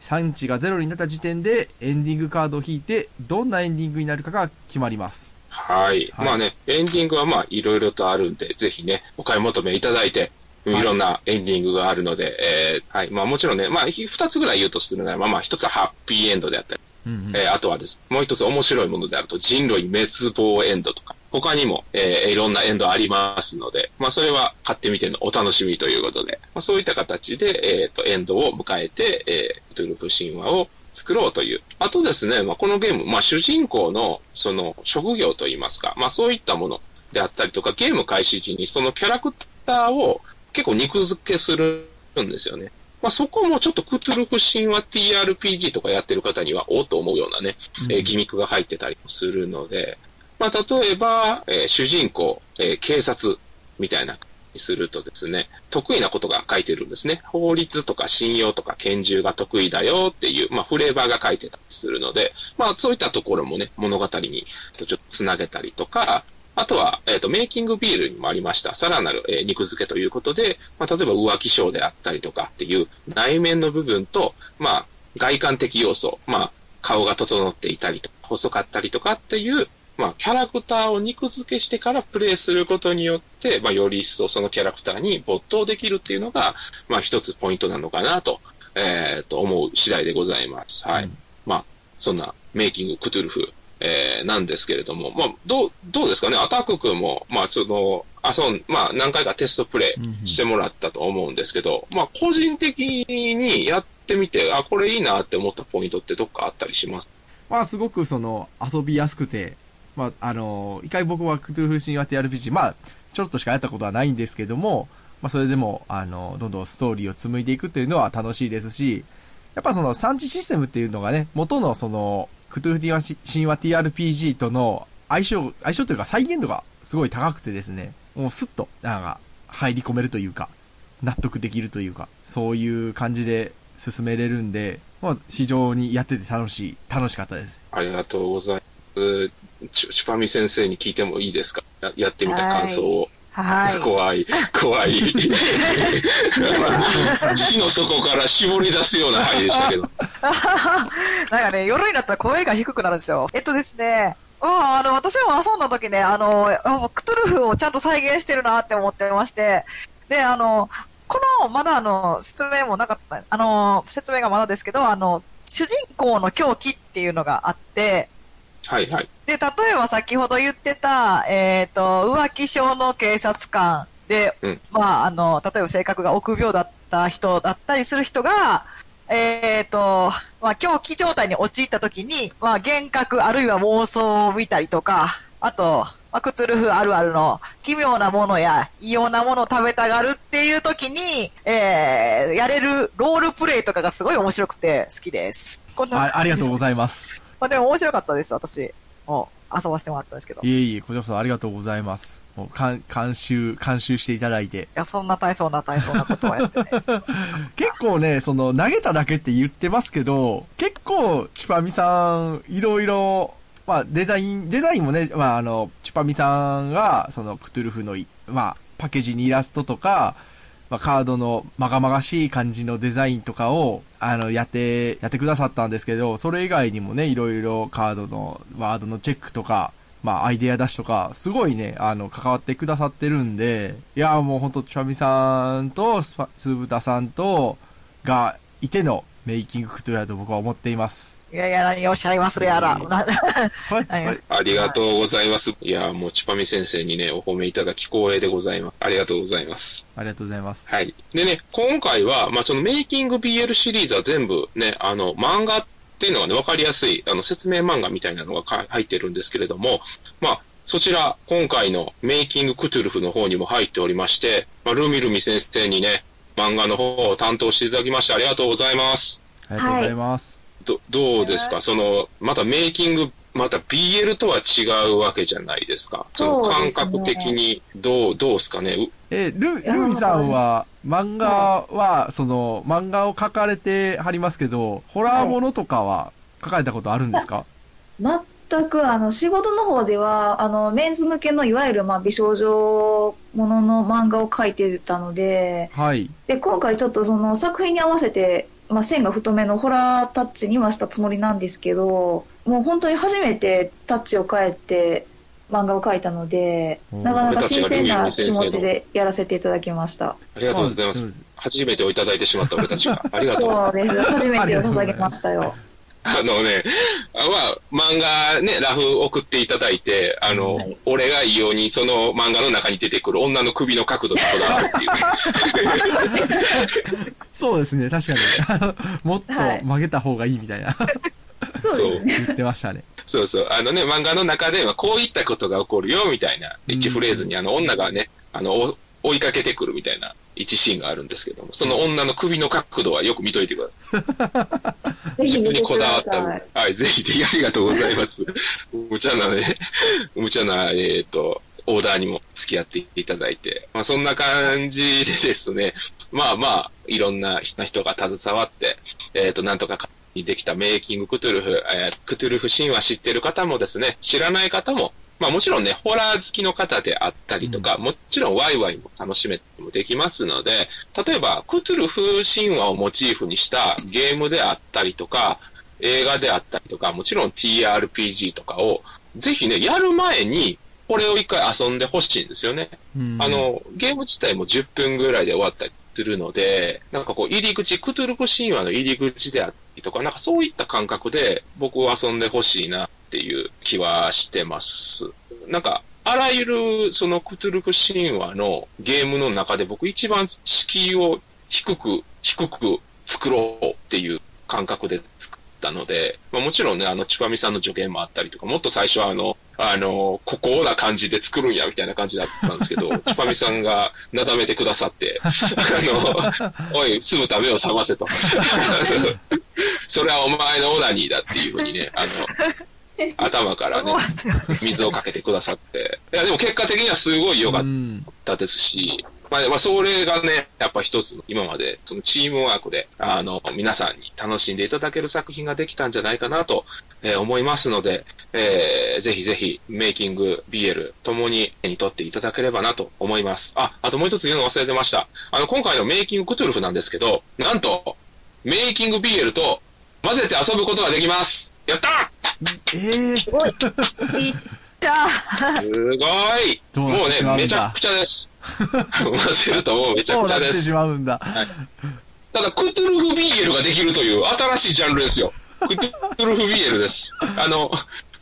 産地がゼロになった時点でエンディングカードを引いて、どんなエンディングになるかが決まります。はい。はいまあね、エンディングはまあ、いろいろとあるんで、ぜひね、お買い求めいただいて、いはいろんなエンディングがあるので、えーはい。まあもちろんね、まあ、ひ二つぐらい言うとするならば、まあ一つはハッピーエンドであったり、うんうんえーあとはですもう一つ面白いものであると人類滅亡エンドとか、他にも、えーいろんなエンドありますので、まあそれは買ってみてのお楽しみということで、まあそういった形で、えっ、と、エンドを迎えて、えー、トゥルフ神話を作ろうという。あとですね、まあこのゲーム、まあ主人公のその職業といいますか、まあそういったものであったりとか、ゲーム開始時にそのキャラクターを結構肉付けするんですよね。まあ、そこもちょっとクトゥルフ神話 TRPG とかやってる方には、おっと思うようなね、えーギミックが入ってたりもするので、まあ、例えば、えー主人公、えー警察みたいなにするとですね、得意なことが書いてるんですね。法律とか信用とか拳銃が得意だよっていう、まあ、フレーバーが書いてたりするので、まあ、そういったところもね、物語にちょっとつなげたりとか、あとは、えっ、と、メイキングビールにもありました、さらなる、えー肉付けということで、まあ、例えば浮気症であったりとかっていう内面の部分と、まあ、外観的要素、まあ、顔が整っていたりとか、細かったりとかっていう、まあ、キャラクターを肉付けしてからプレイすることによって、まあ、より一層そのキャラクターに没頭できるっていうのが、まあ、一つポイントなのかなと、えー、と思う次第でございます。はい。うんまあ、そんなメイキングクトゥルフ、えー、なんですけれども、まあ、どう、どうですかね？アタック君も、まあ、その、あ、そう、まあ、何回かテストプレイしてもらったと思うんですけど、まあ、個人的にやってみて、あ、これいいなって思ったポイントってどっかあったりします？まあ、すごくその、遊びやすくて、まあ、あの、一回僕はクトゥルフ神話って RPG、まあ、ちょっとしかやったことはないんですけども、まあ、それでも、あの、どんどんストーリーを紡いでいくっていうのは楽しいですし、やっぱその産地システムっていうのがね、元のその、クトゥルフ神話 TRPG との相性、相性というか再現度がすごい高くてですね、もうスッと、なんか、入り込めるというか、納得できるというか、そういう感じで進めれるんで、まあ、非常にやってて楽しい、楽しかったです。ありがとうございます。チュチュパミ先生に聞いてもいいですか？ややってみた感想を。はい。怖い、怖い。*laughs* 地の底から絞り出すような範囲でしたけど。*laughs* なんかね、夜になったら声が低くなるんですよ。えっとですね、うん、あの、私も遊んだ時ね、あの、あクトゥルフをちゃんと再現してるなって思ってまして、で、あの、この、まだあの、説明もなかった、あの、説明がまだですけど、あの、主人公の狂気っていうのがあって、はいはい。で、例えば先ほど言ってた、えっ、と、浮気症の警察官で、うんまあ、あの、例えば性格が臆病だった人だったりする人が、えっ、と、まあ、狂気状態に陥った時に、まあ、幻覚あるいは妄想を見たりとか、あと、まあ、クトゥルフあるあるの奇妙なものや異様なものを食べたがるっていう時に、えー、やれるロールプレイとかがすごい面白くて好きです。こんなあありがとうございます。まあでも面白かったです、私。もう遊ばせてもらったんですけど。いいえいえ、こちらこそありがとうございます。もう、かん監修、監修していただいて。や、そんな大層な大層なことはやってないです。*laughs* 結構ね、その、投げただけって言ってますけど、結構、チュパミさん、いろいろ、まあ、デザイン、デザインもね、まあ、あの、チュパミさんが、その、クトゥルフのい、まあ、パッケージにイラストとか、まあ、カードのまがまがしい感じのデザインとかを、あの、やって、やってくださったんですけど、それ以外にもね、いろいろカードの、ワードのチェックとか、まあ、アイデア出しとか、すごいね、あの、関わってくださってるんで、いや、もうほんと、チュパミさんと、スパスーブタさんと、がいてのメイキングクトゥルだと僕は思っています。いやいや、何をおっしゃいますれやら。はい、はいはい。*laughs* ありがとうございます。いや、もうチュパミ先生にね、お褒めいただき光栄でございます。ありがとうございます。ありがとうございます。はい。でね、今回は、まあ、そのメイキング BL シリーズは全部ね、あの、漫画っていうのがね、わかりやすい、あの、説明漫画みたいなのがか入ってるんですけれども、まあ、そちら、今回のメイキングクトゥルフの方にも入っておりまして、まあ、ルミルミ先生にね、漫画の方を担当していただきましてありがとうございます。ありがとうございます。ど、どうですか？その、またメイキング、また BL とは違うわけじゃないですか？その感そうですね覚的に、どう、どうですかね？うえール、ルミさんは、漫画は、その、漫画を描かれてはりますけど、ホラーものとかは書かれたことあるんですか？全く、あの、仕事の方では、あの、メンズ向けの、いわゆる、まあ、美少女ものの漫画を描いてたので、はい。で、今回ちょっとその作品に合わせて、まあ、線が太めのホラータッチにはしたつもりなんですけど、もう本当に初めてタッチを変えて漫画を描いたので、うんなかなか新鮮な気持ちでやらせていただきました。ありがとうございます。初めてをいただいてしまった俺たちが。ありがとう。そうです。初めてを捧げましたよ。あのね、あまあ、漫画ね、ラフ送っていただいて、あの、はい俺が異様にその漫画の中に出てくる女の首の角度にこだわるっていう。*laughs* そうですね、確かに。*laughs* あのもっとはい曲げた方がいいみたいな、そうですね。言ってましたね。そうそう。あのね、漫画の中ではこういったことが起こるよ、みたいな、一フレーズに、あの、女がね、あの、お追いかけてくるみたいな一シーンがあるんですけども、その女の首の角度はよく見といてください。*laughs* ぜひ見てにこくだだわったさい。はい、ぜひぜひありがとうございます。*laughs* 無茶なね、無茶な、えっ、と、オーダーにも付き合っていただいて、まあそんな感じでですね、まあまあ、いろんな人が携わって、えっ、と、なんとかにできたメイキングクトゥルフ、えークトゥルフ神話知ってる方もですね、知らない方も、まあもちろんね、ホラー好きの方であったりとか、もちろんワイワイも楽しめてもできますので、例えば、クトゥルフ神話をモチーフにしたゲームであったりとか、映画であったりとか、もちろん TRPG とかを、ぜひね、やる前に、これを一回遊んでほしいんですよね。うん。あ、の、ゲーム自体も10分ぐらいで終わったりするので、なんかこう、入り口、クトゥルフ神話の入り口であったりとか、なんかそういった感覚で僕を遊んでほしいなっていう気はしてます。なんか、あらゆるそのクトゥルフ神話のゲームの中で僕一番敷居を低く、低く作ろうっていう感覚で作ったので、まあ、もちろんね、あの、チュパミさんの助言もあったりとか、もっと最初はあの、あの、ここな感じで作るんや、みたいな感じだったんですけど、*laughs* チパミさんがなだめてくださって、*laughs* あの、おい、すぐ食べを覚ませと。*laughs* それはお前のオナニーだっていうふうにね、あの、*laughs* 頭からね、水をかけてくださって。いや、でも結果的にはすごい良かっうん。たですし、まあ、まあ、それがね、やっぱ一つの今まで、そのチームワークで、あの、皆さんに楽しんでいただける作品ができたんじゃないかなと、えー思いますので、えーぜひぜひ、メイキング、BL、ともに手に取っていただければなと思います。あ、あともう一つ言うの忘れてました。あの、今回のメイキングクトゥルフなんですけど、なんと、メイキング BL と混ぜて遊ぶことができますやったええすごい。いいじゃあ、ーすごいもうね、めちゃくちゃです。混ぜるともうめちゃそうなってしくちゃです。まうんだ。ただ、クトゥルフ BL ができるという新しいジャンルですよ。クトゥルフ BL です。あの、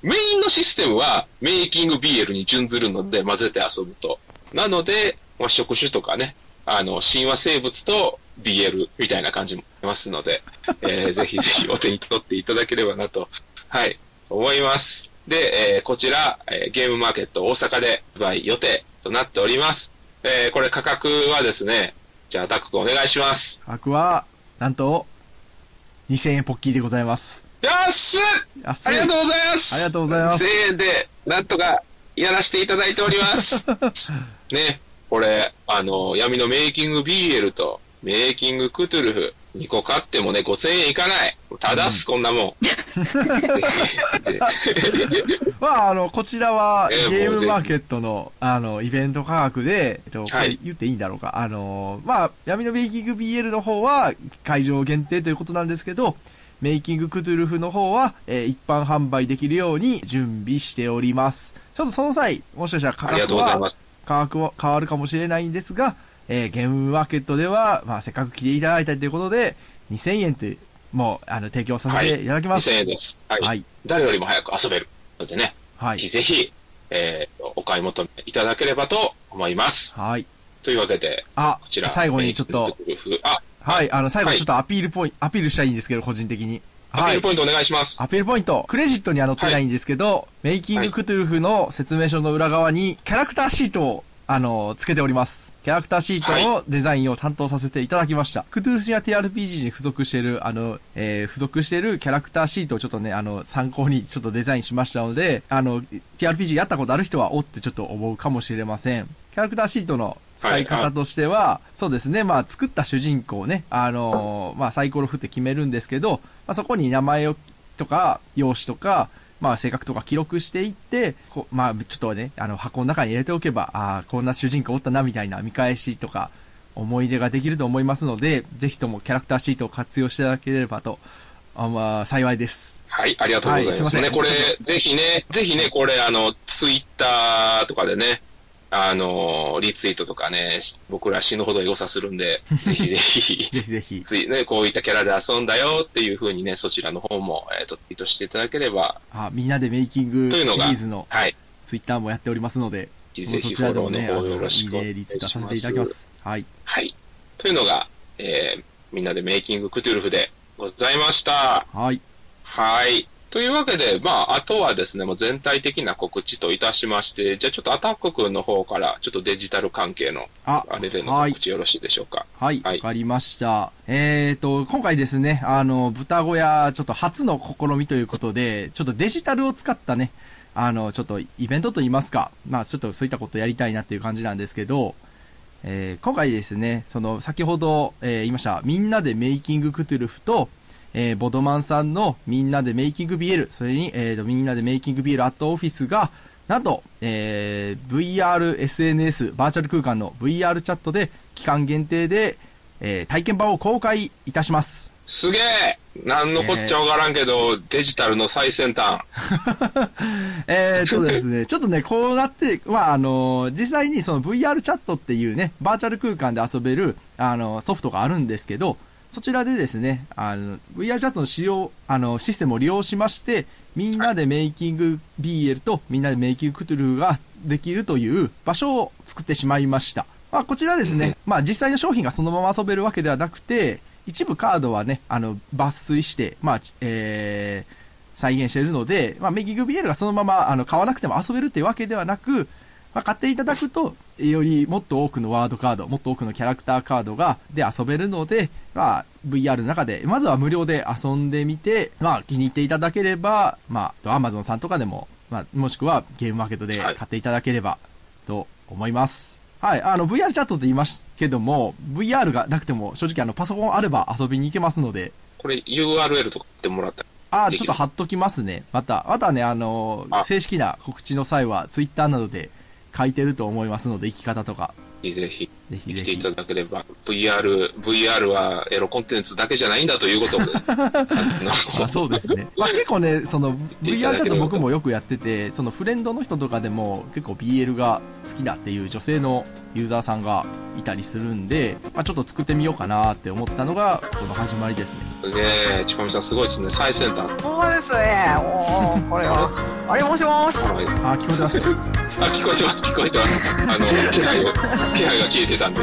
メインのシステムはメイキング BL に準ずるので混ぜて遊ぶと。なので、まあ、触手とかね、あの、神話生物と BL みたいな感じもありますので、*laughs* えーぜひぜひお手に取っていただければなと、はい、思います。で、えーこちら、えーゲームマーケット大阪で発売予定となっております。えーこれ価格はですね、じゃあ、タック君お願いします。価格は、なんと、2000円ポッキーでございます。安っ安いありがとうございますありがとうございます1000円で、なんとか、やらせていただいております。*laughs* ね、これ、あの、闇のメイキング BL と、メイキングクトゥルフ、2個買ってもね、5000円いかない。ただっす、こんなもん。で *laughs* まあ、あの、こちらは、えーゲームマーケットの、あの、イベント価格で、えっと、こはいれ言っていいんだろうか。あの、まあ、闇のメイキング BL の方は、会場限定ということなんですけど、メイキングクトゥルフの方は、えー一般販売できるように準備しております。ちょっとその際、もしかしたら価格は。価格は変わるかもしれないんですが、えーゲームマーケットでは、まあ、せっかく来ていただいたということで、2000円という、もう、あの、提供させていただきます。2000円です。はい。はい。誰よりも早く遊べるのでね、はい。ぜひぜひ、えーお買い求めいただければと思います。はい。というわけで、あこちら。、最後にちょっと。あ、はい、あの、最後ちょっとアピールポイント、アピールしたいんですけど、個人的に。はいアピール。ポイントお願いします。アピールポイント。クレジットには載ってないんですけど、メイキングクトゥルフの説明書の裏側に、キャラクターシートを、あの、つけております。キャラクターシートのデザインを担当させていただきました。クトゥルフシア TRPG に付属している、あの、えー、付属しているキャラクターシートをちょっとね、あの、参考にちょっとデザインしましたので、あの、TRPG やったことある人は、おってちょっと思うかもしれません。キャラクターシートの使い方としては、そうですね、まあ、作った主人公ね、あのまあ、サイコロ振って決めるんですけど、まあ、そこに名前を、とか、容姿とか、まあ、性格とか記録していって、こうまあ、ちょっとね、あの、箱の中に入れておけば、ああ、こんな主人公おったな、みたいな見返しとか、思い出ができると思いますので、ぜひともキャラクターシートを活用していただければと、あまあ、幸いです。はい、ありがとうございます。はいすいませんね、これぜひね、ぜひね、これ、あの、ツイッターとかでね、あの、リツイートとかね、し僕ら死ぬほどエゴサするんで、*laughs* ぜひぜひ、ぜひぜひ。ついね、こういったキャラで遊んだよっていう風にね、そちらの方も、えっ、と、ツイートしていただければ、あみんなでメイキングシリーズのはい、ツイッターもやっておりますので、ぜひぜそひフォローちらでもね、あのいいろしくお願ね、いします。リツイートさせていただきます。はい。はい。というのが、えー、みんなでメイキングクトゥルフでございました。はい。はい。というわけで、まあ、あとはですね、もう全体的な告知といたしまして、じゃあちょっとアタック君の方から、ちょっとデジタル関係の、あ、あれでのはい告。知よろしいでしょうか？はい、わ、はいかりました。えーと、今回ですね、あの、豚小屋、ちょっと初の試みということで、ちょっとデジタルを使ったね、あの、ちょっとイベントといいますか、まあちょっとそういったことやりたいなっていう感じなんですけど、えー今回ですね、その、先ほど、えー言いました、みんなでメイキングクトゥルフと、えーボドマンさんのみんなでメイキング BL、それに、えーと、みんなでメイキング BL アットオフィスが、なんと、えー VR、SNS、バーチャル空間の VR チャットで、期間限定で、えー体験版を公開いたします。すげえなんのこっちゃわからんけど、デジタルの最先端。*laughs* えーとですね、*laughs* ちょっとね、こうなって、まあ、あの、実際にその VR チャットっていうね、バーチャル空間で遊べる、あの、ソフトがあるんですけど、そちらでですね、あの、VR チャットの使用、あの、システムを利用しまして、みんなでメイキング BL とみんなでメイキングクトゥルフができるという場所を作ってしまいました。まあ、こちらですね、まあ、実際の商品がそのまま遊べるわけではなくて、一部カードはね、あの、抜粋して、まあ、えー、再現しているので、まあ、メギグ BL がそのまま、あの、買わなくても遊べるっていうわけではなく、まあ、買っていただくと、よりもっと多くのワードカード、もっと多くのキャラクターカードが、で遊べるので、まあ、VR の中で、まずは無料で遊んでみて、まあ、気に入っていただければ、まあ、Amazon さんとかでも、まあ、もしくはゲームマーケットで買っていただければ、と思います。はい。あの、VR チャットって言いますけども、VR がなくても、正直あの、パソコンあれば遊びに行けますので、これ URL とか言ってもらったら。あーできる？ちょっと貼っときますね。また、またね、あのあ正式な告知の際は、ツイッターなどで書いてると思いますので、生き方とか、ぜひぜひ。ぜひぜひ来ていた。だければ、VR、VR はエロコンテンツだけじゃないんだということで、*laughs* あのあそうですね。*laughs* まあ結構ね、その VR チャット僕もよくやってて、そのフレンドの人とかでも結構 BL が好きだっていう女性のユーザーさんがいたりするんで、まあちょっと作ってみようかなって思ったのが、この始まりですね。ねえ、ちこみさんすごいですね。最先端。ほんまですね。もう、これは。あれ、もしもし。はいあー、聞こえてますよ。あ、聞こえてます、聞こえてます。あの、気配を、気配が消えてたんで。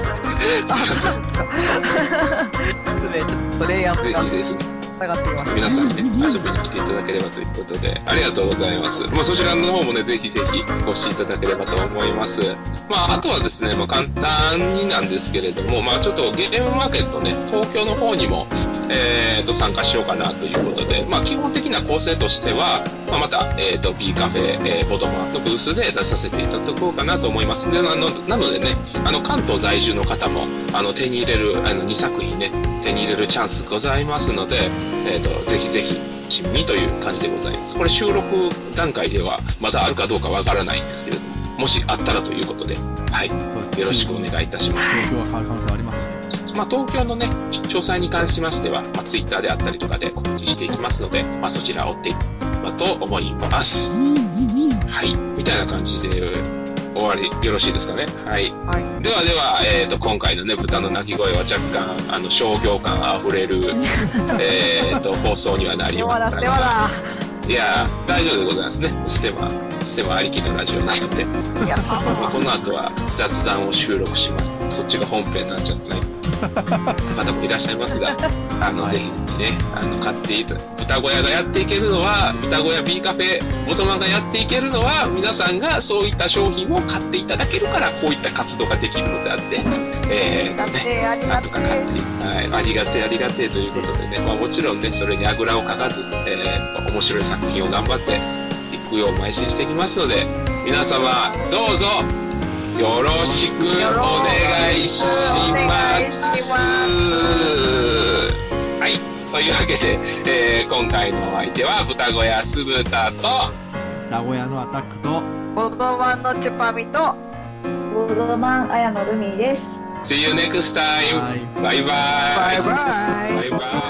あ、そうですか。失礼、ちょっとレイアウトがぜひぜひ。下がってきました。皆さんにね、遊びに来ていただければということで、ありがとうございます。まあ、そちらの方もね、ぜひぜひご視聴いただければと思います。まあ、あとはですね、まあ、簡単になんですけれども、まあ、ちょっとゲームマーケットね、東京の方にも、えー、と、参加しようかなということで、まあ、基本的な構成としては、まあ、また、えー、と、B カフェ、えー、ボトマンのブースで出させていただこうかなと思います。で、あの、なのでね、あの、関東在住の方も、あの、手に入れる、あの、2作品ね、手に入れるチャンスございますので、えっ、と、ぜひぜひ、親身にという感じでございます。これ収録段階ではまだあるかどうかわからないんですけれども、もしあったらということで、はい。よろしくお願いいたします。状況が変わる可能性はありますので。まあ、東京のね、詳細に関しましては、まあ、ツイッターであったりとかで告知していきますので、まあ、そちらを追っていければと思います。はい。みたいな感じで終わり、よろしいですかね？はい。はい。ではでは、えっ、と、今回のね、豚の鳴き声は若干、あの、商業感あふれる、*laughs* えっと、放送にはなりますステマだ。いやー、大丈夫でございますね。ステマ、ステマありきのラジオなので、*laughs* この後は雑談を収録します。そっちが本編になっちゃってね。方もいらっしゃいますが、*laughs* あの、はい。ぜひね、あの、買っていた、豚小屋がやっていけるのは、豚小屋 B カフェ、ボトマンがやっていけるのは、皆さんがそういった商品を買っていただけるから、こういった活動ができるのであって、えなんとか買てって、はい、ありがてえありがてえということでね、まあもちろんね、それにあぐらをかかず、えー、面白い作品を頑張っていくよう邁進していきますので、皆様、どうぞ、よろしくお願いします。はい、というわけで、えー、今回のお相手は、豚小屋酢豚と、双子屋のアタックと、ボトマンのチュパミと、ボードマン綾野ルミです。See you next time! はいバイバイバイバイバイバイ